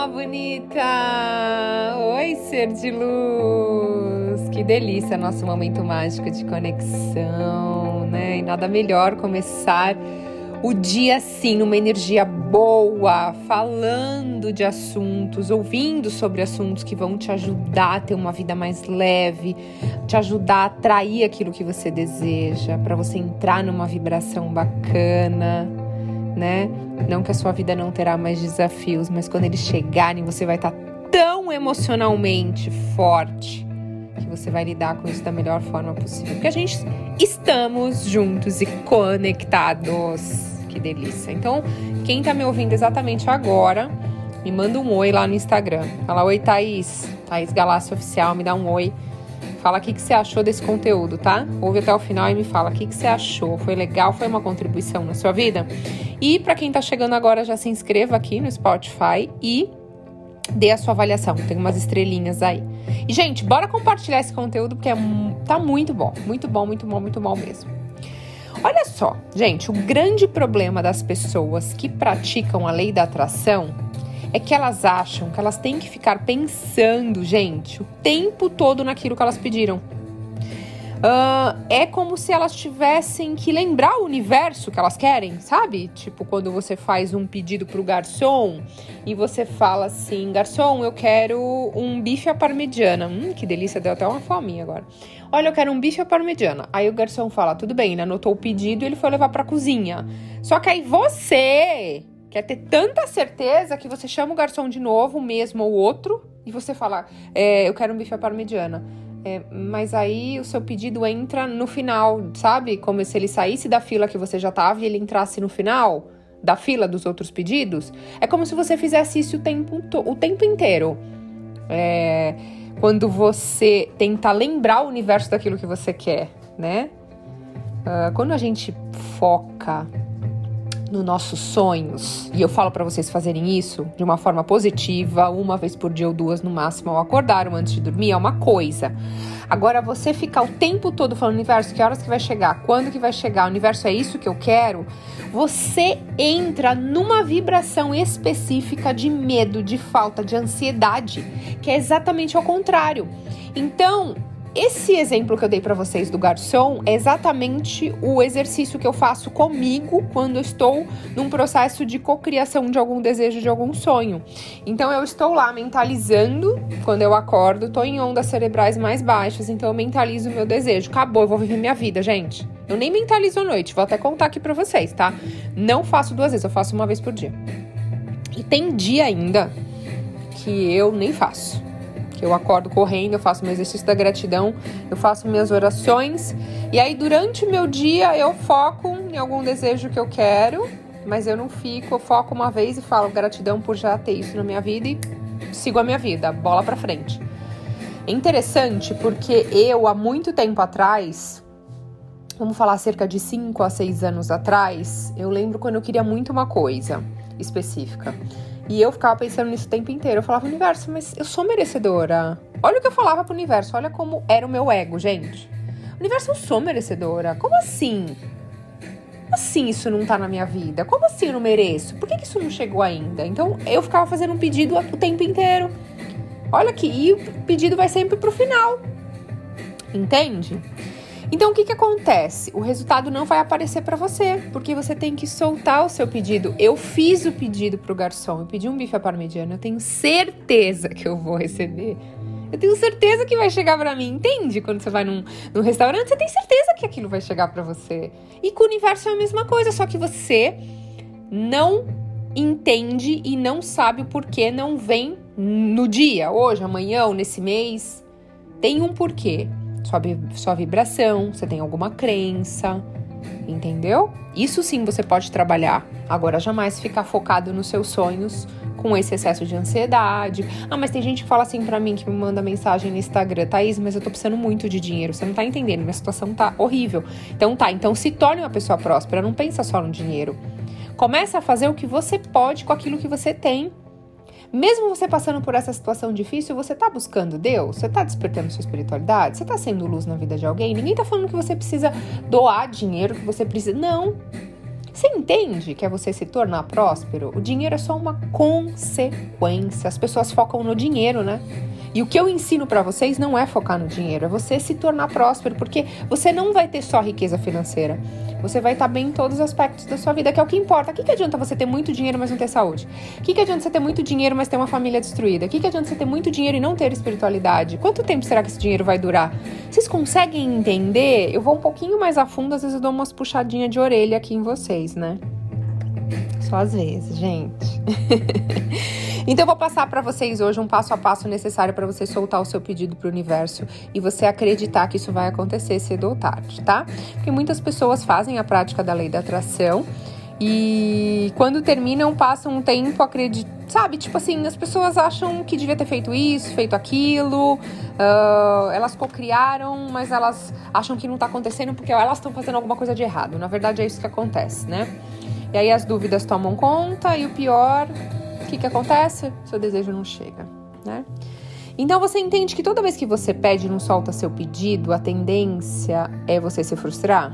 alma bonita! Oi, ser de luz! Que delícia nosso momento mágico de conexão, né? E nada melhor começar o dia assim, numa energia boa, falando de assuntos, ouvindo sobre assuntos que vão te ajudar a ter uma vida mais leve, te ajudar a atrair aquilo que você deseja, para você entrar numa vibração bacana, né? Não que a sua vida não terá mais desafios, mas quando eles chegarem, você vai estar tão emocionalmente forte que você vai lidar com isso da melhor forma possível. Porque a gente estamos juntos e conectados. Que delícia. Então, quem tá me ouvindo exatamente agora, me manda um oi lá no Instagram. Fala, oi, Thaís. Thaís Galácio Oficial, me dá um oi. Fala o que, que você achou desse conteúdo, tá? Ouve até o final e me fala o que, que você achou. Foi legal? Foi uma contribuição na sua vida? E para quem tá chegando agora, já se inscreva aqui no Spotify e dê a sua avaliação. Tem umas estrelinhas aí. E, gente, bora compartilhar esse conteúdo porque é, tá muito bom. Muito bom, muito bom, muito bom mesmo. Olha só, gente, o grande problema das pessoas que praticam a lei da atração é que elas acham que elas têm que ficar pensando, gente, o tempo todo naquilo que elas pediram. Uh, é como se elas tivessem que lembrar o universo que elas querem, sabe? Tipo, quando você faz um pedido pro garçom e você fala assim: garçom, eu quero um bife à parmegiana. Hum, que delícia, deu até uma fominha agora. Olha, eu quero um bife à parmegiana. Aí o garçom fala: tudo bem, ele anotou o pedido e ele foi levar pra cozinha. Só que aí você quer ter tanta certeza que você chama o garçom de novo, o mesmo ou outro, e você fala: é, eu quero um bife à parmegiana. É, mas aí o seu pedido entra no final, sabe? Como se ele saísse da fila que você já estava e ele entrasse no final da fila dos outros pedidos. É como se você fizesse isso o tempo, o tempo inteiro. É, quando você tenta lembrar o universo daquilo que você quer, né? Uh, quando a gente foca nos nossos sonhos, e eu falo para vocês fazerem isso de uma forma positiva, uma vez por dia ou duas no máximo ao acordar ou antes de dormir, é uma coisa. Agora, você ficar o tempo todo falando, universo, que horas que vai chegar? Quando que vai chegar? O universo é isso que eu quero? Você entra numa vibração específica de medo, de falta, de ansiedade, que é exatamente ao contrário. Então, esse exemplo que eu dei para vocês do garçom é exatamente o exercício que eu faço comigo quando eu estou num processo de cocriação de algum desejo, de algum sonho. Então eu estou lá mentalizando, quando eu acordo, estou em ondas cerebrais mais baixas, então eu mentalizo o meu desejo. Acabou, eu vou viver minha vida, gente. Eu nem mentalizo à noite, vou até contar aqui para vocês, tá? Não faço duas vezes, eu faço uma vez por dia. E tem dia ainda que eu nem faço que eu acordo correndo, eu faço meu exercício da gratidão, eu faço minhas orações e aí durante o meu dia eu foco em algum desejo que eu quero, mas eu não fico, eu foco uma vez e falo gratidão por já ter isso na minha vida e sigo a minha vida, bola para frente. É interessante porque eu há muito tempo atrás, vamos falar cerca de 5 a 6 anos atrás, eu lembro quando eu queria muito uma coisa específica. E eu ficava pensando nisso o tempo inteiro. Eu falava, universo, mas eu sou merecedora. Olha o que eu falava pro universo, olha como era o meu ego, gente. Universo, eu sou merecedora. Como assim? Como assim isso não tá na minha vida? Como assim eu não mereço? Por que, que isso não chegou ainda? Então eu ficava fazendo um pedido o tempo inteiro. Olha aqui, e o pedido vai sempre pro final. Entende? Então o que, que acontece? O resultado não vai aparecer para você, porque você tem que soltar o seu pedido. Eu fiz o pedido pro garçom, eu pedi um bife à parmegiana, eu tenho certeza que eu vou receber. Eu tenho certeza que vai chegar para mim, entende? Quando você vai num, num restaurante, você tem certeza que aquilo vai chegar para você. E com o universo é a mesma coisa, só que você não entende e não sabe o porquê não vem no dia, hoje, amanhã ou nesse mês. Tem um porquê sua, sua vibração, você tem alguma crença, entendeu? Isso sim você pode trabalhar. Agora, jamais ficar focado nos seus sonhos com esse excesso de ansiedade. Ah, mas tem gente que fala assim pra mim, que me manda mensagem no Instagram, Thaís, mas eu tô precisando muito de dinheiro. Você não tá entendendo, minha situação tá horrível. Então tá, então se torne uma pessoa próspera, não pensa só no dinheiro. Começa a fazer o que você pode com aquilo que você tem. Mesmo você passando por essa situação difícil, você tá buscando Deus? Você tá despertando sua espiritualidade? Você tá sendo luz na vida de alguém? Ninguém tá falando que você precisa doar dinheiro, que você precisa. Não. Você entende que é você se tornar próspero? O dinheiro é só uma consequência. As pessoas focam no dinheiro, né? E o que eu ensino para vocês não é focar no dinheiro, é você se tornar próspero, porque você não vai ter só riqueza financeira. Você vai estar bem em todos os aspectos da sua vida, que é o que importa. O que, que adianta você ter muito dinheiro, mas não ter saúde? O que, que adianta você ter muito dinheiro, mas ter uma família destruída? O que, que adianta você ter muito dinheiro e não ter espiritualidade? Quanto tempo será que esse dinheiro vai durar? Vocês conseguem entender? Eu vou um pouquinho mais a fundo, às vezes eu dou umas puxadinhas de orelha aqui em vocês, né? Só às vezes, gente. Então eu vou passar para vocês hoje um passo a passo necessário para você soltar o seu pedido para o universo e você acreditar que isso vai acontecer cedo ou tarde, tá? Porque muitas pessoas fazem a prática da lei da atração e quando terminam, passam um tempo acreditando. Sabe, tipo assim, as pessoas acham que devia ter feito isso, feito aquilo, uh, elas cocriaram, mas elas acham que não tá acontecendo porque elas estão fazendo alguma coisa de errado. Na verdade, é isso que acontece, né? E aí as dúvidas tomam conta e o pior que, que acontece? Seu desejo não chega, né? Então você entende que toda vez que você pede e não solta seu pedido, a tendência é você se frustrar?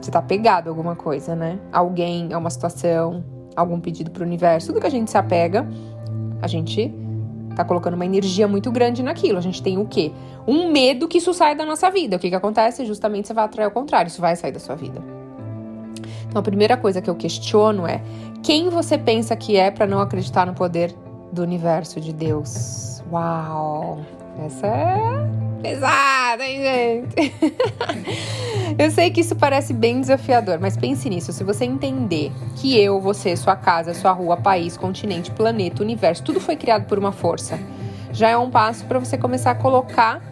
Você tá pegado a alguma coisa, né? Alguém, a uma situação, algum pedido pro universo, tudo que a gente se apega, a gente tá colocando uma energia muito grande naquilo. A gente tem o quê? Um medo que isso saia da nossa vida. O que que acontece? Justamente você vai atrair o contrário, isso vai sair da sua vida. Então a primeira coisa que eu questiono é quem você pensa que é para não acreditar no poder do universo de Deus? Uau! Essa é pesada, hein, gente? eu sei que isso parece bem desafiador, mas pense nisso. Se você entender que eu, você, sua casa, sua rua, país, continente, planeta, universo, tudo foi criado por uma força, já é um passo para você começar a colocar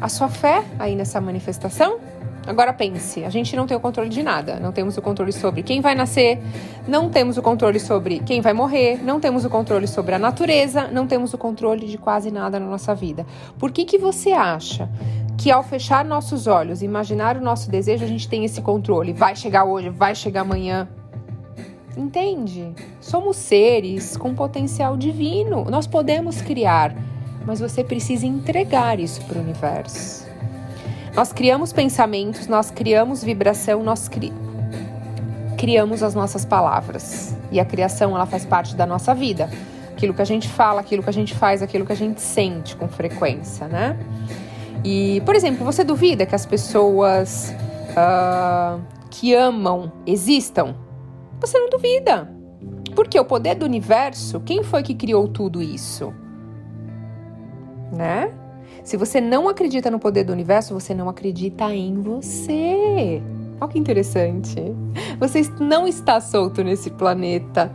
a sua fé aí nessa manifestação Agora pense, a gente não tem o controle de nada. Não temos o controle sobre quem vai nascer, não temos o controle sobre quem vai morrer, não temos o controle sobre a natureza, não temos o controle de quase nada na nossa vida. Por que que você acha que ao fechar nossos olhos, imaginar o nosso desejo, a gente tem esse controle? Vai chegar hoje, vai chegar amanhã. Entende? Somos seres com potencial divino. Nós podemos criar, mas você precisa entregar isso para o universo. Nós criamos pensamentos, nós criamos vibração, nós cri... criamos as nossas palavras. E a criação, ela faz parte da nossa vida. Aquilo que a gente fala, aquilo que a gente faz, aquilo que a gente sente com frequência, né? E, por exemplo, você duvida que as pessoas uh, que amam existam? Você não duvida. Porque o poder do universo, quem foi que criou tudo isso? Né? Se você não acredita no poder do universo, você não acredita em você. Olha que interessante. Você não está solto nesse planeta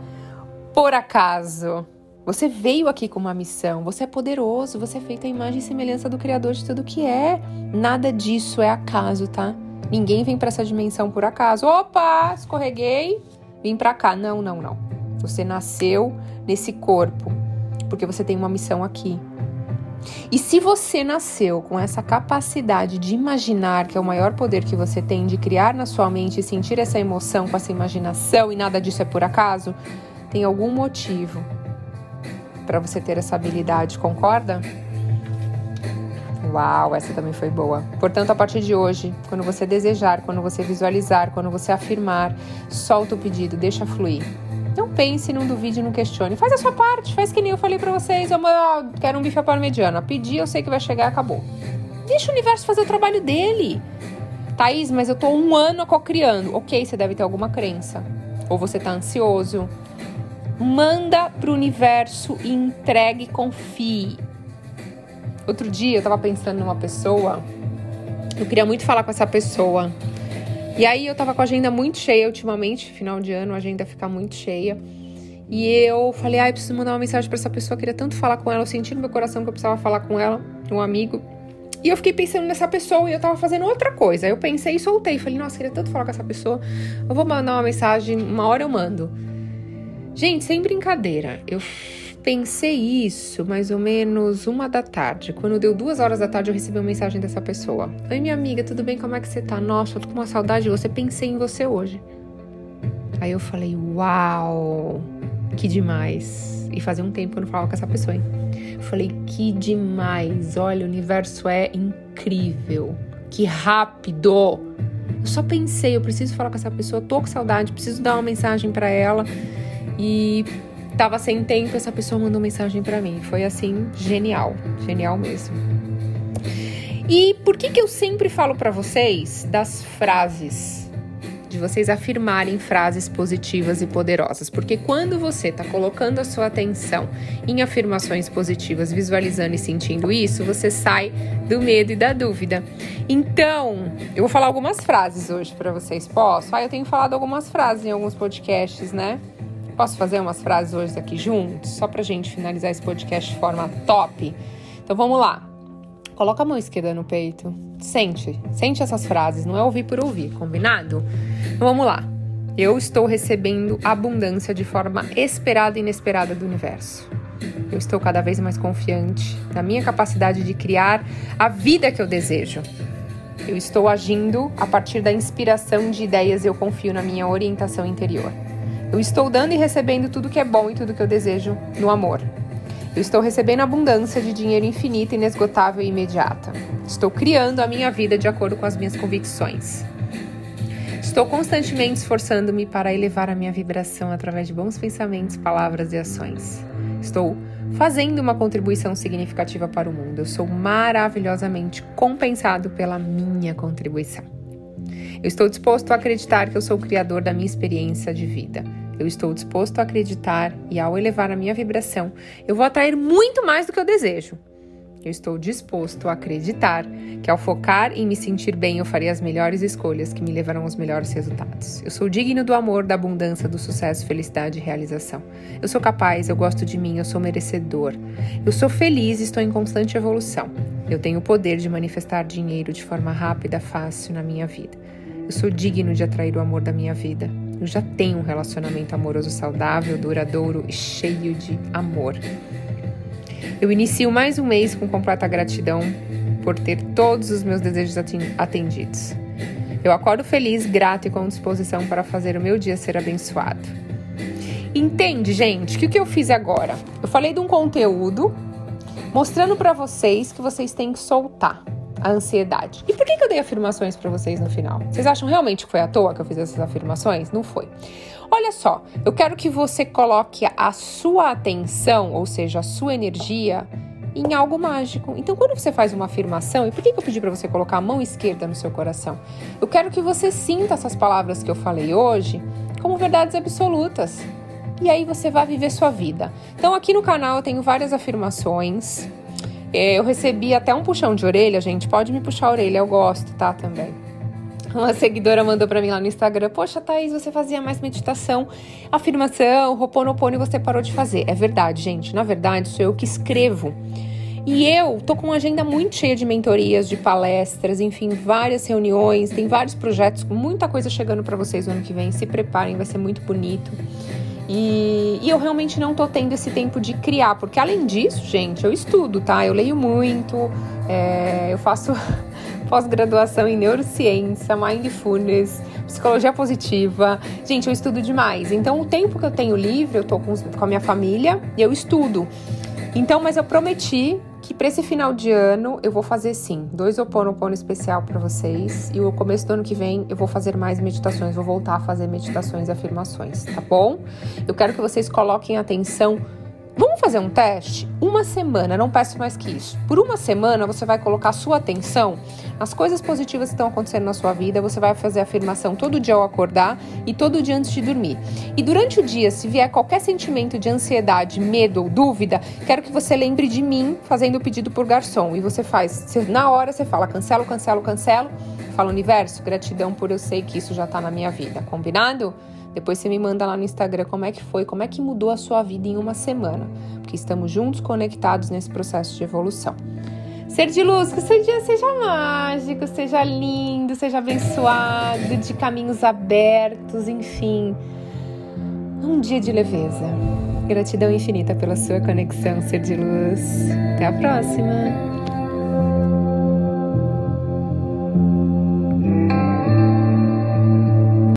por acaso. Você veio aqui com uma missão, você é poderoso, você é feito a imagem e semelhança do Criador de tudo que é. Nada disso é acaso, tá? Ninguém vem para essa dimensão por acaso. Opa, escorreguei, vim para cá. Não, não, não. Você nasceu nesse corpo porque você tem uma missão aqui. E se você nasceu com essa capacidade de imaginar, que é o maior poder que você tem de criar na sua mente e sentir essa emoção com essa imaginação e nada disso é por acaso, tem algum motivo para você ter essa habilidade, concorda? Uau, essa também foi boa. Portanto, a partir de hoje, quando você desejar, quando você visualizar, quando você afirmar, solta o pedido, deixa fluir. Pense, não duvide, não questione. Faz a sua parte, faz que nem eu falei para vocês. Eu quero um bife à parmegiana. Pedi, eu sei que vai chegar, acabou. Deixa o universo fazer o trabalho dele. Thaís, mas eu tô um ano cocriando. Ok, você deve ter alguma crença. Ou você tá ansioso. Manda pro universo e entregue, confie. Outro dia eu tava pensando numa pessoa. Eu queria muito falar com essa pessoa. E aí eu tava com a agenda muito cheia ultimamente, final de ano, a agenda fica muito cheia. E eu falei, ai, ah, preciso mandar uma mensagem para essa pessoa, eu queria tanto falar com ela, eu senti no meu coração que eu precisava falar com ela, um amigo. E eu fiquei pensando nessa pessoa e eu tava fazendo outra coisa. Eu pensei e soltei, falei, nossa, queria tanto falar com essa pessoa. Eu vou mandar uma mensagem, uma hora eu mando. Gente, sem brincadeira, eu pensei isso mais ou menos uma da tarde. Quando deu duas horas da tarde, eu recebi uma mensagem dessa pessoa. Oi, minha amiga, tudo bem? Como é que você tá? Nossa, eu tô com uma saudade de você. Pensei em você hoje. Aí eu falei, uau, que demais. E fazia um tempo que eu não falava com essa pessoa, hein? Eu falei, que demais. Olha, o universo é incrível. Que rápido. Eu só pensei, eu preciso falar com essa pessoa, tô com saudade, preciso dar uma mensagem para ela. E tava sem tempo, essa pessoa mandou mensagem para mim. Foi assim, genial, genial mesmo. E por que que eu sempre falo para vocês das frases? de vocês afirmarem frases positivas e poderosas, porque quando você está colocando a sua atenção em afirmações positivas, visualizando e sentindo isso, você sai do medo e da dúvida. Então, eu vou falar algumas frases hoje para vocês. Posso? Ah, eu tenho falado algumas frases em alguns podcasts, né? Posso fazer umas frases hoje aqui juntos, só pra gente finalizar esse podcast de forma top? Então vamos lá. Coloca a mão esquerda no peito. Sente, sente essas frases, não é ouvir por ouvir, combinado? Então vamos lá. Eu estou recebendo abundância de forma esperada e inesperada do universo. Eu estou cada vez mais confiante na minha capacidade de criar a vida que eu desejo. Eu estou agindo a partir da inspiração de ideias e eu confio na minha orientação interior. Eu estou dando e recebendo tudo que é bom e tudo que eu desejo no amor. Eu estou recebendo abundância de dinheiro infinita, inesgotável e imediata. Estou criando a minha vida de acordo com as minhas convicções. Estou constantemente esforçando-me para elevar a minha vibração através de bons pensamentos, palavras e ações. Estou fazendo uma contribuição significativa para o mundo. Eu sou maravilhosamente compensado pela minha contribuição. Eu estou disposto a acreditar que eu sou o criador da minha experiência de vida. Eu estou disposto a acreditar e, ao elevar a minha vibração, eu vou atrair muito mais do que eu desejo. Eu estou disposto a acreditar que, ao focar em me sentir bem, eu farei as melhores escolhas que me levarão aos melhores resultados. Eu sou digno do amor, da abundância, do sucesso, felicidade e realização. Eu sou capaz, eu gosto de mim, eu sou merecedor. Eu sou feliz e estou em constante evolução. Eu tenho o poder de manifestar dinheiro de forma rápida, fácil na minha vida. Eu sou digno de atrair o amor da minha vida. Já tenho um relacionamento amoroso saudável, duradouro e cheio de amor. Eu inicio mais um mês com completa gratidão por ter todos os meus desejos atendidos. Eu acordo feliz, grato e com disposição para fazer o meu dia ser abençoado. Entende, gente, que o que eu fiz agora? Eu falei de um conteúdo mostrando para vocês que vocês têm que soltar a ansiedade. E por que, que eu dei afirmações para vocês no final? Vocês acham realmente que foi à toa que eu fiz essas afirmações? Não foi. Olha só, eu quero que você coloque a sua atenção, ou seja, a sua energia, em algo mágico. Então, quando você faz uma afirmação, e por que, que eu pedi para você colocar a mão esquerda no seu coração? Eu quero que você sinta essas palavras que eu falei hoje como verdades absolutas. E aí você vai viver sua vida. Então, aqui no canal eu tenho várias afirmações eu recebi até um puxão de orelha, gente. Pode me puxar a orelha, eu gosto, tá? Também. Uma seguidora mandou para mim lá no Instagram: Poxa, Thaís, você fazia mais meditação, afirmação, roponopono e você parou de fazer. É verdade, gente. Na verdade, sou eu que escrevo. E eu tô com uma agenda muito cheia de mentorias, de palestras, enfim, várias reuniões, tem vários projetos, muita coisa chegando para vocês no ano que vem. Se preparem, vai ser muito bonito. E, e, eu realmente não tô tendo esse tempo de criar, porque além disso, gente, eu estudo, tá? Eu leio muito, é, eu faço pós-graduação em neurociência, mindfulness, psicologia positiva. Gente, eu estudo demais. Então, o tempo que eu tenho livre, eu tô com, com a minha família e eu estudo. Então, mas eu prometi que para esse final de ano eu vou fazer sim, dois Oponopono especial para vocês e o começo do ano que vem eu vou fazer mais meditações, vou voltar a fazer meditações e afirmações, tá bom? Eu quero que vocês coloquem atenção fazer um teste? Uma semana, não peço mais que isso. Por uma semana você vai colocar sua atenção nas coisas positivas que estão acontecendo na sua vida, você vai fazer afirmação todo dia ao acordar e todo dia antes de dormir. E durante o dia, se vier qualquer sentimento de ansiedade, medo ou dúvida, quero que você lembre de mim fazendo o pedido por garçom. E você faz, você, na hora você fala cancelo, cancelo, cancelo. Fala universo, gratidão por eu sei que isso já tá na minha vida. Combinado? Depois você me manda lá no Instagram como é que foi, como é que mudou a sua vida em uma semana, porque estamos juntos conectados nesse processo de evolução. Ser de luz, que o seu dia seja mágico, seja lindo, seja abençoado, de caminhos abertos, enfim. Um dia de leveza. Gratidão infinita pela sua conexão, ser de luz. Até a próxima!